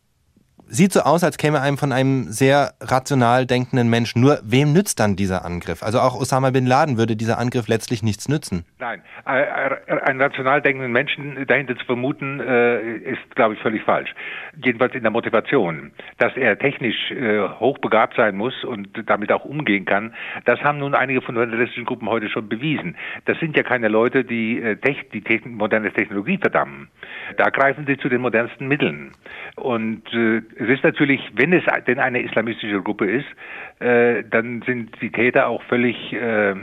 sieht so aus, als käme einem von einem sehr rational denkenden Menschen. Nur wem nützt dann dieser Angriff? Also auch Osama bin Laden würde dieser Angriff letztlich nichts nützen. Nein, einen rational denkenden Menschen dahinter zu vermuten, äh, ist, glaube ich, völlig falsch. Jedenfalls in der Motivation. Dass er technisch äh, hochbegabt sein muss und damit auch umgehen kann, das haben nun einige fundamentalistischen Gruppen heute schon bewiesen. Das sind ja keine Leute, die äh, die moderne Technologie verdammen. Da greifen sie zu den modernsten Mitteln. Und es ist natürlich, wenn es denn eine islamistische Gruppe ist, äh, dann sind die Täter auch völlig äh,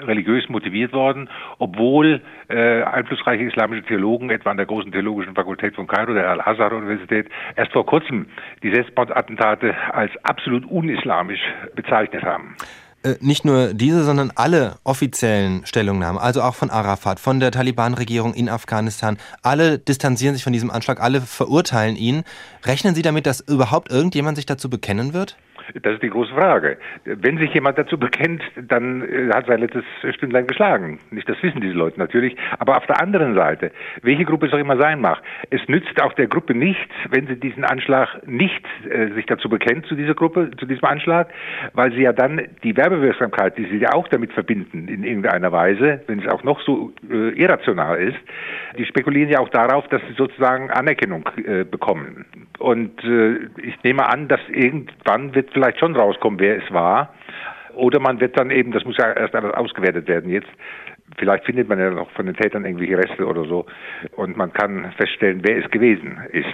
religiös motiviert worden, obwohl äh, einflussreiche islamische Theologen, etwa an der großen theologischen Fakultät von Kairo, der Al-Azhar-Universität, erst vor kurzem die Selbstmordattentate als absolut unislamisch bezeichnet haben. Äh, nicht nur diese, sondern alle offiziellen Stellungnahmen, also auch von Arafat, von der Taliban-Regierung in Afghanistan, alle distanzieren sich von diesem Anschlag, alle verurteilen ihn. Rechnen Sie damit, dass überhaupt irgendjemand sich dazu bekennen wird? Das ist die große Frage. Wenn sich jemand dazu bekennt, dann äh, hat sein letztes Stündlein geschlagen. Nicht, das wissen diese Leute natürlich. Aber auf der anderen Seite, welche Gruppe es auch immer sein mag, es nützt auch der Gruppe nichts, wenn sie diesen Anschlag nicht äh, sich dazu bekennt, zu dieser Gruppe, zu diesem Anschlag, weil sie ja dann die Werbewirksamkeit, die sie ja auch damit verbinden, in irgendeiner Weise, wenn es auch noch so äh, irrational ist, die spekulieren ja auch darauf, dass sie sozusagen Anerkennung äh, bekommen. Und äh, ich nehme an, dass irgendwann wird vielleicht schon rauskommen, wer es war. Oder man wird dann eben, das muss ja erst alles ausgewertet werden jetzt, vielleicht findet man ja noch von den Tätern irgendwelche Reste oder so und man kann feststellen, wer es gewesen ist.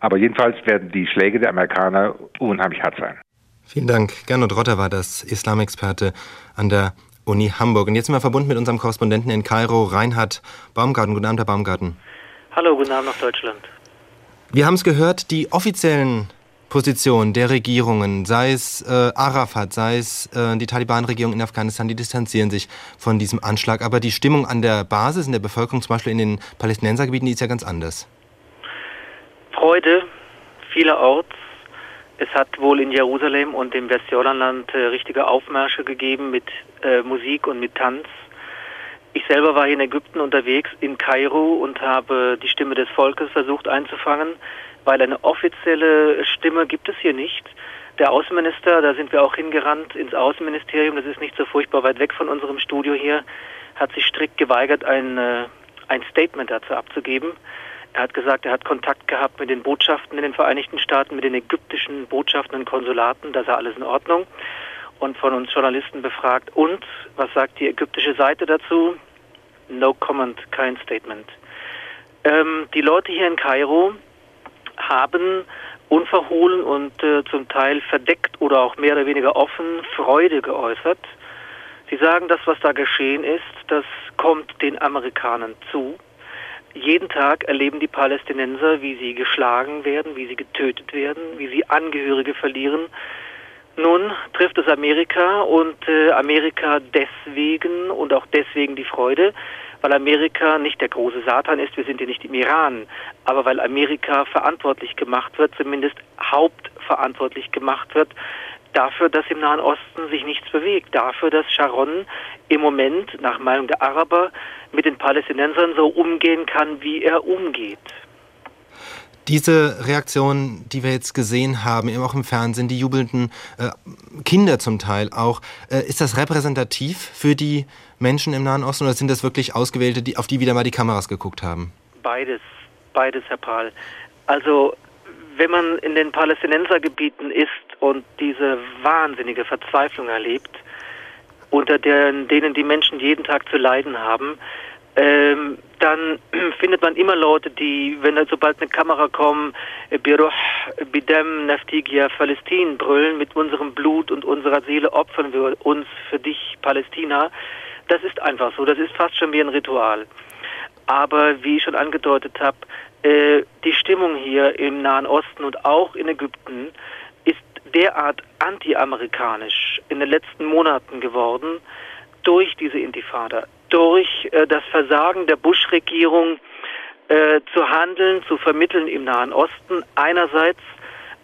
Aber jedenfalls werden die Schläge der Amerikaner unheimlich hart sein. Vielen Dank. Gernot Rotter war das Islamexperte an der Uni Hamburg. Und jetzt sind wir verbunden mit unserem Korrespondenten in Kairo, Reinhard Baumgarten. Guten Abend, Herr Baumgarten. Hallo, guten Abend nach Deutschland. Wir haben es gehört, die offiziellen Position der Regierungen, sei es äh, Arafat, sei es äh, die Taliban-Regierung in Afghanistan, die distanzieren sich von diesem Anschlag. Aber die Stimmung an der Basis, in der Bevölkerung, zum Beispiel in den Palästinensergebieten, die ist ja ganz anders. Freude vielerorts. Es hat wohl in Jerusalem und im Westjordanland äh, richtige Aufmärsche gegeben mit äh, Musik und mit Tanz. Ich selber war hier in Ägypten unterwegs, in Kairo und habe die Stimme des Volkes versucht einzufangen weil eine offizielle Stimme gibt es hier nicht. Der Außenminister, da sind wir auch hingerannt ins Außenministerium, das ist nicht so furchtbar weit weg von unserem Studio hier, hat sich strikt geweigert, ein, äh, ein Statement dazu abzugeben. Er hat gesagt, er hat Kontakt gehabt mit den Botschaften in den Vereinigten Staaten, mit den ägyptischen Botschaften und Konsulaten, da sei alles in Ordnung. Und von uns Journalisten befragt. Und was sagt die ägyptische Seite dazu? No comment, kein Statement. Ähm, die Leute hier in Kairo, haben unverhohlen und äh, zum Teil verdeckt oder auch mehr oder weniger offen Freude geäußert. Sie sagen, das, was da geschehen ist, das kommt den Amerikanern zu. Jeden Tag erleben die Palästinenser, wie sie geschlagen werden, wie sie getötet werden, wie sie Angehörige verlieren. Nun trifft es Amerika und äh, Amerika deswegen und auch deswegen die Freude, weil Amerika nicht der große Satan ist, wir sind ja nicht im Iran, aber weil Amerika verantwortlich gemacht wird, zumindest hauptverantwortlich gemacht wird, dafür, dass im Nahen Osten sich nichts bewegt, dafür, dass Sharon im Moment, nach Meinung der Araber, mit den Palästinensern so umgehen kann, wie er umgeht. Diese Reaktion, die wir jetzt gesehen haben, eben auch im Fernsehen, die jubelnden äh, Kinder zum Teil auch, äh, ist das repräsentativ für die Menschen im Nahen Osten oder sind das wirklich Ausgewählte, die, auf die wieder mal die Kameras geguckt haben? Beides, beides, Herr Pahl. Also, wenn man in den Palästinensergebieten ist und diese wahnsinnige Verzweiflung erlebt, unter denen die Menschen jeden Tag zu leiden haben, ähm, dann findet man immer Leute, die, wenn da sobald eine Kamera kommt, Biruh, Bidem, Naftigia, Palästin brüllen, mit unserem Blut und unserer Seele opfern wir uns für dich, Palästina. Das ist einfach so, das ist fast schon wie ein Ritual. Aber wie ich schon angedeutet habe, äh, die Stimmung hier im Nahen Osten und auch in Ägypten ist derart anti-amerikanisch in den letzten Monaten geworden durch diese Intifada, durch äh, das Versagen der Bush-Regierung äh, zu handeln, zu vermitteln im Nahen Osten einerseits,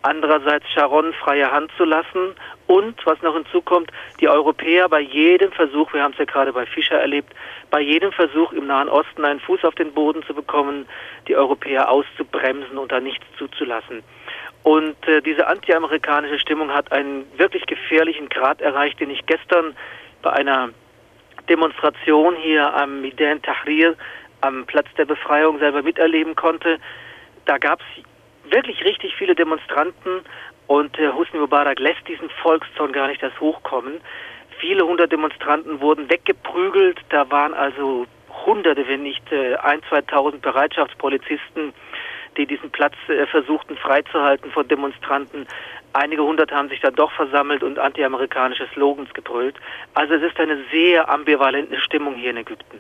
andererseits Sharon freie Hand zu lassen und, was noch hinzukommt, die Europäer bei jedem Versuch, wir haben es ja gerade bei Fischer erlebt, bei jedem Versuch im Nahen Osten einen Fuß auf den Boden zu bekommen, die Europäer auszubremsen und da nichts zuzulassen. Und äh, diese antiamerikanische Stimmung hat einen wirklich gefährlichen Grad erreicht, den ich gestern bei einer Demonstration hier am Midan Tahrir am Platz der Befreiung selber miterleben konnte. Da gab es wirklich richtig viele Demonstranten und äh, Husni Mubarak lässt diesen Volkszorn gar nicht das hochkommen. Viele hundert Demonstranten wurden weggeprügelt. Da waren also Hunderte, wenn nicht äh, ein, zweitausend Bereitschaftspolizisten, die diesen Platz äh, versuchten freizuhalten von Demonstranten. Einige hundert haben sich dann doch versammelt und antiamerikanische Slogans gebrüllt. Also es ist eine sehr ambivalente Stimmung hier in Ägypten.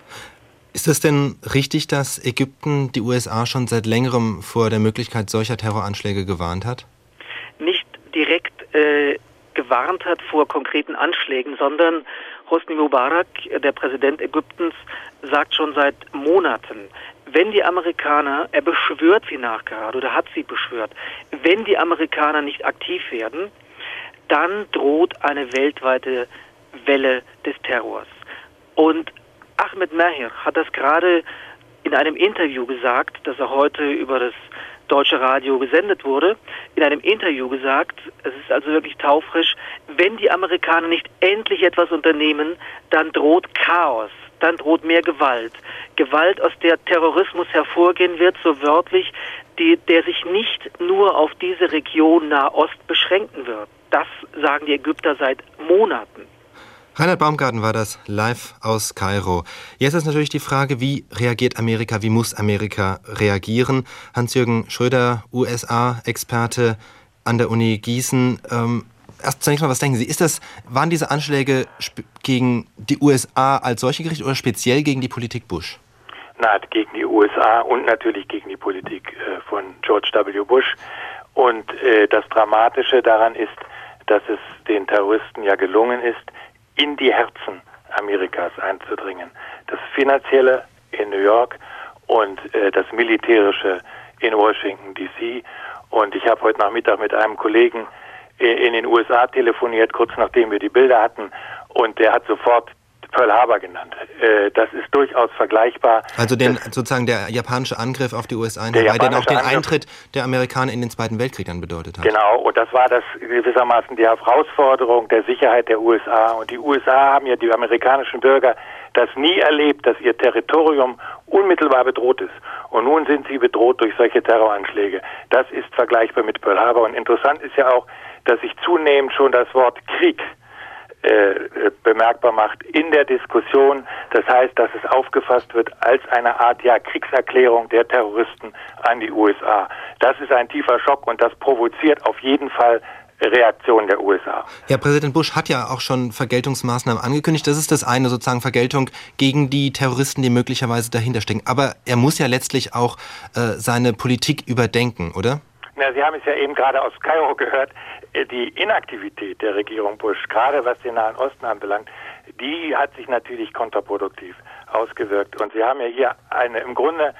Ist es denn richtig, dass Ägypten die USA schon seit längerem vor der Möglichkeit solcher Terroranschläge gewarnt hat? Nicht direkt äh, gewarnt hat vor konkreten Anschlägen, sondern Hosni Mubarak, der Präsident Ägyptens, sagt schon seit Monaten, wenn die Amerikaner, er beschwört sie nachgerade oder hat sie beschwört, wenn die Amerikaner nicht aktiv werden, dann droht eine weltweite Welle des Terrors. Und Ahmed Mahir hat das gerade in einem Interview gesagt, das er heute über das deutsche Radio gesendet wurde, in einem Interview gesagt, es ist also wirklich taufrisch, wenn die Amerikaner nicht endlich etwas unternehmen, dann droht Chaos, dann droht mehr Gewalt. Gewalt, aus der Terrorismus hervorgehen wird, so wörtlich, die, der sich nicht nur auf diese Region Nahost beschränken wird. Das sagen die Ägypter seit Monaten. Reinhard Baumgarten war das live aus Kairo. Jetzt ist natürlich die Frage, wie reagiert Amerika, wie muss Amerika reagieren? Hans-Jürgen Schröder, USA-Experte an der Uni Gießen. Ähm, erst zunächst mal, was denken Sie? Ist das, waren diese Anschläge gegen die USA als solche gerichtet oder speziell gegen die Politik Bush? Na, gegen die USA und natürlich gegen die Politik äh, von George W. Bush. Und äh, das Dramatische daran ist, dass es den Terroristen ja gelungen ist, in die Herzen Amerikas einzudringen. Das Finanzielle in New York und äh, das Militärische in Washington, D.C. Und ich habe heute Nachmittag mit einem Kollegen in den USA telefoniert, kurz nachdem wir die Bilder hatten. Und der hat sofort Pearl Harbor genannt. Äh, das ist durchaus vergleichbar. Also den, sozusagen der japanische Angriff auf die USA der der auch den Angriff Eintritt der Amerikaner in den Zweiten Weltkrieg dann bedeutet hat. Genau, und das war das gewissermaßen die Herausforderung der Sicherheit der USA. Und die USA haben ja die amerikanischen Bürger das nie erlebt, dass ihr Territorium unmittelbar bedroht ist. Und nun sind sie bedroht durch solche Terroranschläge. Das ist vergleichbar mit Pearl Harbor. Und interessant ist ja auch, dass sich zunehmend schon das Wort Krieg äh, äh, bemerkbar macht in der Diskussion. Das heißt, dass es aufgefasst wird als eine Art ja, Kriegserklärung der Terroristen an die USA. Das ist ein tiefer Schock und das provoziert auf jeden Fall Reaktion der USA. Ja, Präsident Bush hat ja auch schon Vergeltungsmaßnahmen angekündigt. Das ist das eine, sozusagen Vergeltung gegen die Terroristen, die möglicherweise dahinter stecken. Aber er muss ja letztlich auch äh, seine Politik überdenken, oder? Na, Sie haben es ja eben gerade aus Kairo gehört. Äh, die Inaktivität der Regierung Bush, gerade was den Nahen Osten anbelangt, die hat sich natürlich kontraproduktiv ausgewirkt. Und Sie haben ja hier eine, im Grunde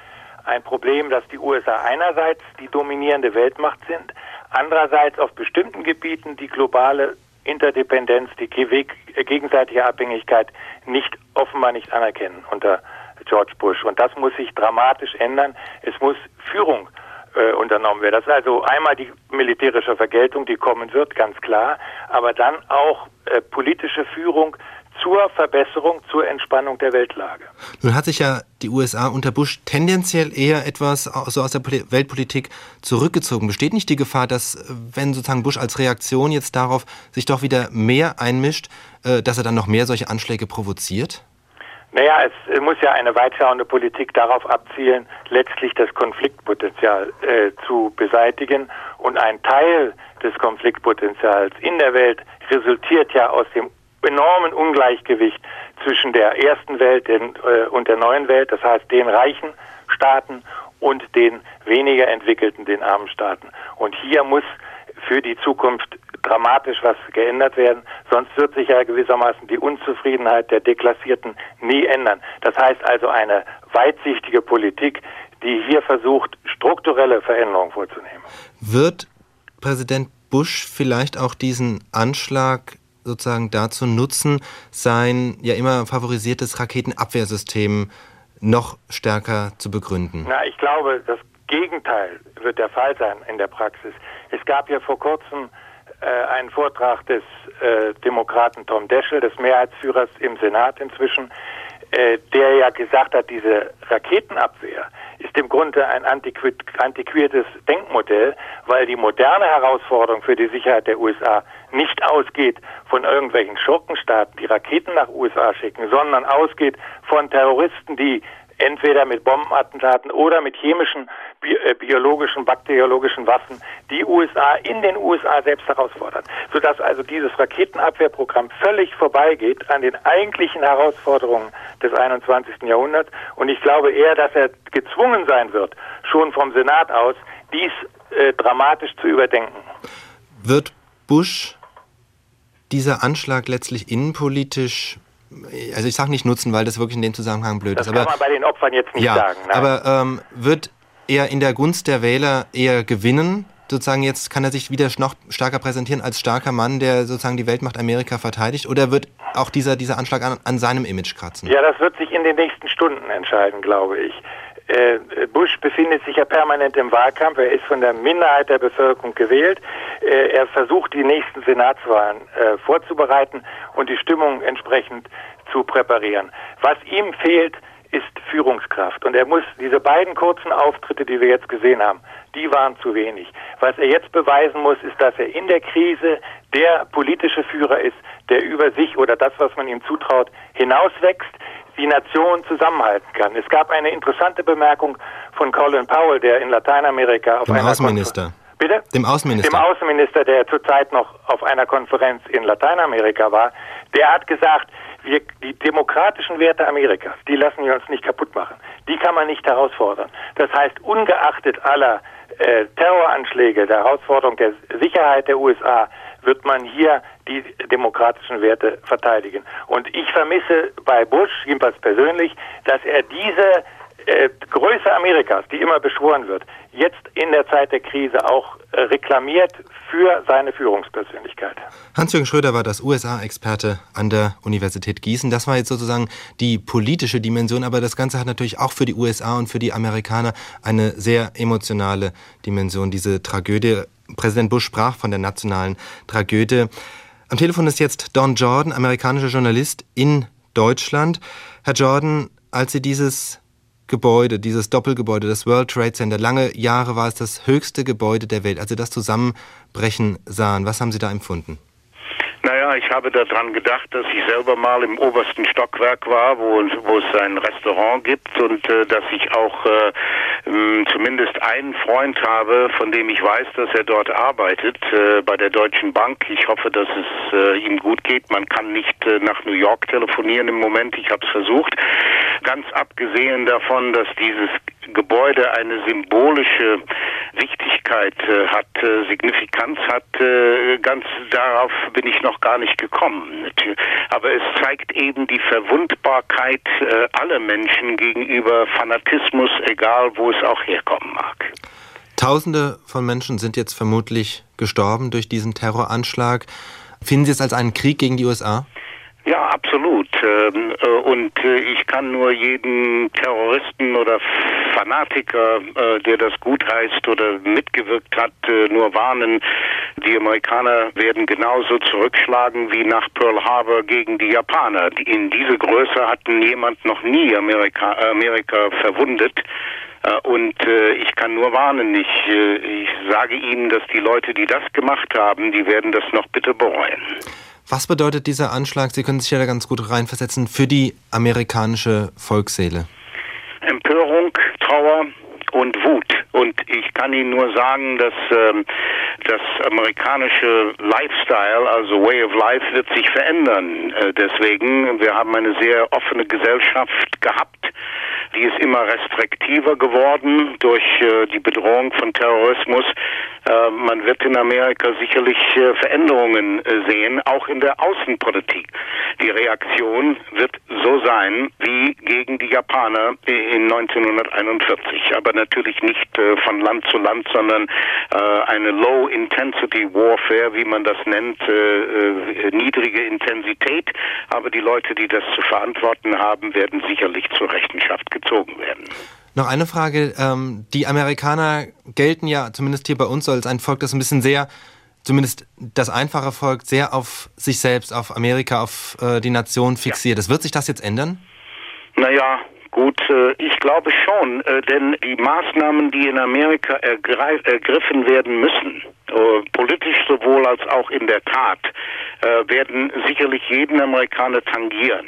ein Problem, dass die USA einerseits die dominierende Weltmacht sind, andererseits auf bestimmten Gebieten die globale Interdependenz, die gegenseitige Abhängigkeit nicht offenbar nicht anerkennen unter George Bush. Und das muss sich dramatisch ändern. Es muss Führung äh, unternommen wird. Das ist also einmal die militärische Vergeltung, die kommen wird, ganz klar, aber dann auch äh, politische Führung zur Verbesserung, zur Entspannung der Weltlage. Nun hat sich ja die USA unter Bush tendenziell eher etwas so aus der Weltpolitik zurückgezogen. Besteht nicht die Gefahr, dass, wenn sozusagen Bush als Reaktion jetzt darauf sich doch wieder mehr einmischt, äh, dass er dann noch mehr solche Anschläge provoziert? Naja, es muss ja eine weitschauende Politik darauf abzielen, letztlich das Konfliktpotenzial äh, zu beseitigen. Und ein Teil des Konfliktpotenzials in der Welt resultiert ja aus dem enormen Ungleichgewicht zwischen der ersten Welt den, äh, und der neuen Welt, das heißt den reichen Staaten und den weniger entwickelten, den armen Staaten. Und hier muss für die Zukunft dramatisch was geändert werden, sonst wird sich ja gewissermaßen die Unzufriedenheit der Deklassierten nie ändern. Das heißt also eine weitsichtige Politik, die hier versucht, strukturelle Veränderungen vorzunehmen. Wird Präsident Bush vielleicht auch diesen Anschlag sozusagen dazu nutzen, sein ja immer favorisiertes Raketenabwehrsystem noch stärker zu begründen? Na, ich glaube, das Gegenteil wird der Fall sein in der Praxis. Es gab ja vor kurzem äh, einen Vortrag des äh, Demokraten Tom Deschel, des Mehrheitsführers im Senat inzwischen, äh, der ja gesagt hat, diese Raketenabwehr ist im Grunde ein antiquiertes Denkmodell, weil die moderne Herausforderung für die Sicherheit der USA nicht ausgeht von irgendwelchen Schurkenstaaten, die Raketen nach USA schicken, sondern ausgeht von Terroristen, die entweder mit Bombenattentaten oder mit chemischen, äh, biologischen, bakteriologischen Waffen die USA in den USA selbst herausfordern. Sodass also dieses Raketenabwehrprogramm völlig vorbeigeht an den eigentlichen Herausforderungen des 21. Jahrhunderts. Und ich glaube eher, dass er gezwungen sein wird, schon vom Senat aus, dies äh, dramatisch zu überdenken. Wird Bush dieser Anschlag letztlich innenpolitisch also ich sage nicht nutzen, weil das wirklich in dem Zusammenhang blöd das ist. Das kann man bei den Opfern jetzt nicht ja, sagen. Nein. Aber ähm, wird er in der Gunst der Wähler eher gewinnen? Sozusagen jetzt kann er sich wieder noch stärker präsentieren als starker Mann, der sozusagen die Weltmacht Amerika verteidigt? Oder wird auch dieser, dieser Anschlag an, an seinem Image kratzen? Ja, das wird sich in den nächsten Stunden entscheiden, glaube ich. Äh, Bush befindet sich ja permanent im Wahlkampf. Er ist von der Minderheit der Bevölkerung gewählt. Äh, er versucht, die nächsten Senatswahlen äh, vorzubereiten und die Stimmung entsprechend zu präparieren. Was ihm fehlt, ist Führungskraft. Und er muss diese beiden kurzen Auftritte, die wir jetzt gesehen haben, die waren zu wenig. Was er jetzt beweisen muss, ist, dass er in der Krise der politische Führer ist, der über sich oder das, was man ihm zutraut, hinauswächst, die Nation zusammenhalten kann. Es gab eine interessante Bemerkung von Colin Powell, der in Lateinamerika auf Dem einer Außenminister. Bitte? Dem Außenminister. Dem Außenminister, der zurzeit noch auf einer Konferenz in Lateinamerika war. Der hat gesagt, wir, die demokratischen Werte Amerikas, die lassen wir uns nicht kaputt machen. Die kann man nicht herausfordern. Das heißt, ungeachtet aller äh, Terroranschläge, der Herausforderung der Sicherheit der USA, wird man hier die demokratischen Werte verteidigen. Und ich vermisse bei Bush, jedenfalls persönlich, dass er diese äh, Größe Amerikas, die immer beschworen wird, jetzt in der Zeit der Krise auch äh, reklamiert für seine Führungspersönlichkeit. Hans-Jürgen Schröder war das USA-Experte an der Universität Gießen. Das war jetzt sozusagen die politische Dimension, aber das Ganze hat natürlich auch für die USA und für die Amerikaner eine sehr emotionale Dimension, diese Tragödie. Präsident Bush sprach von der nationalen Tragödie. Am Telefon ist jetzt Don Jordan, amerikanischer Journalist in Deutschland. Herr Jordan, als Sie dieses Gebäude, dieses Doppelgebäude, das World Trade Center, lange Jahre war es das höchste Gebäude der Welt, als Sie das zusammenbrechen sahen, was haben Sie da empfunden? Ich habe daran gedacht, dass ich selber mal im obersten Stockwerk war, wo, wo es ein Restaurant gibt und äh, dass ich auch äh, zumindest einen Freund habe, von dem ich weiß, dass er dort arbeitet, äh, bei der Deutschen Bank. Ich hoffe, dass es äh, ihm gut geht. Man kann nicht äh, nach New York telefonieren im Moment. Ich habe es versucht. Ganz abgesehen davon, dass dieses Gebäude eine symbolische Wichtigkeit äh, hat, äh, Signifikanz hat, äh, ganz darauf bin ich noch gar nicht gekommen. Aber es zeigt eben die Verwundbarkeit äh, aller Menschen gegenüber Fanatismus, egal wo es auch herkommen mag. Tausende von Menschen sind jetzt vermutlich gestorben durch diesen Terroranschlag. Finden Sie es als einen Krieg gegen die USA? Ja, absolut. Ähm, äh, und äh, ich kann nur jeden Terroristen oder Fanatiker, äh, der das gut heißt oder mitgewirkt hat, nur warnen. Die Amerikaner werden genauso zurückschlagen wie nach Pearl Harbor gegen die Japaner. In diese Größe hatten jemand noch nie Amerika, Amerika verwundet. Und ich kann nur warnen, ich, ich sage Ihnen, dass die Leute, die das gemacht haben, die werden das noch bitte bereuen. Was bedeutet dieser Anschlag, Sie können sich ja da ganz gut reinversetzen, für die amerikanische Volksseele? Empörung, Trauer und Wut. Und ich kann Ihnen nur sagen, dass ähm, das amerikanische Lifestyle, also Way of Life, wird sich verändern. Äh, deswegen, wir haben eine sehr offene Gesellschaft gehabt. Die ist immer restriktiver geworden durch äh, die Bedrohung von Terrorismus. Äh, man wird in Amerika sicherlich Veränderungen sehen, auch in der Außenpolitik. Die Reaktion wird so sein wie gegen die Japaner in 1941, aber natürlich nicht von Land zu Land, sondern eine Low-Intensity Warfare, wie man das nennt, niedrige Intensität. Aber die Leute, die das zu verantworten haben, werden sicherlich zur Rechenschaft gezogen werden. Noch eine Frage. Ähm, die Amerikaner gelten ja, zumindest hier bei uns, als ein Volk, das ein bisschen sehr, zumindest das einfache Volk, sehr auf sich selbst, auf Amerika, auf äh, die Nation fixiert ist. Wird sich das jetzt ändern? Naja, Gut, äh, ich glaube schon, äh, denn die Maßnahmen, die in Amerika ergriffen werden müssen, äh, politisch sowohl als auch in der Tat, werden sicherlich jeden Amerikaner tangieren.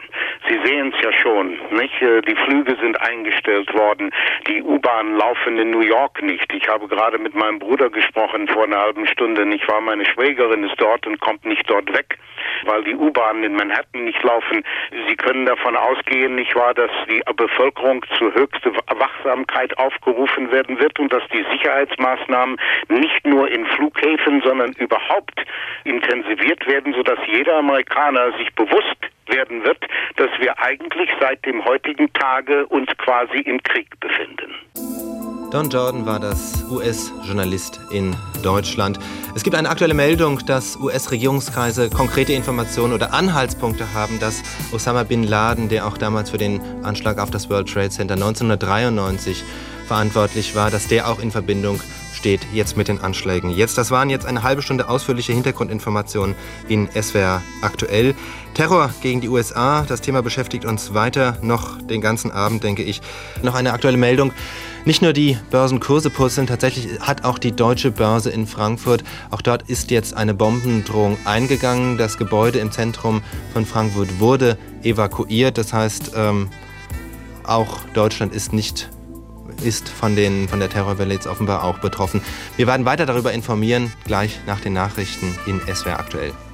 Sie sehen es ja schon, nicht? Die Flüge sind eingestellt worden, die U-Bahnen laufen in New York nicht. Ich habe gerade mit meinem Bruder gesprochen vor einer halben Stunde, nicht wahr? Meine Schwägerin ist dort und kommt nicht dort weg, weil die U-Bahnen in Manhattan nicht laufen. Sie können davon ausgehen, nicht wahr, dass die Bevölkerung zu höchster Wachsamkeit aufgerufen werden wird und dass die Sicherheitsmaßnahmen nicht nur in Flughäfen, sondern überhaupt intensiviert werden, sodass jeder Amerikaner sich bewusst werden wird, dass wir eigentlich seit dem heutigen Tage uns quasi im Krieg befinden. Don Jordan war das US-Journalist in Deutschland. Es gibt eine aktuelle Meldung, dass US-Regierungskreise konkrete Informationen oder Anhaltspunkte haben, dass Osama bin Laden, der auch damals für den Anschlag auf das World Trade Center 1993 verantwortlich war, dass der auch in Verbindung steht jetzt mit den Anschlägen. Jetzt, das waren jetzt eine halbe Stunde ausführliche Hintergrundinformationen in SWR aktuell. Terror gegen die USA, das Thema beschäftigt uns weiter noch den ganzen Abend, denke ich. Noch eine aktuelle Meldung. Nicht nur die Börsenkurse purzeln, tatsächlich hat auch die deutsche Börse in Frankfurt, auch dort ist jetzt eine Bombendrohung eingegangen. Das Gebäude im Zentrum von Frankfurt wurde evakuiert. Das heißt, ähm, auch Deutschland ist nicht ist von, den, von der Terrorwelle jetzt offenbar auch betroffen. Wir werden weiter darüber informieren, gleich nach den Nachrichten in SWR aktuell.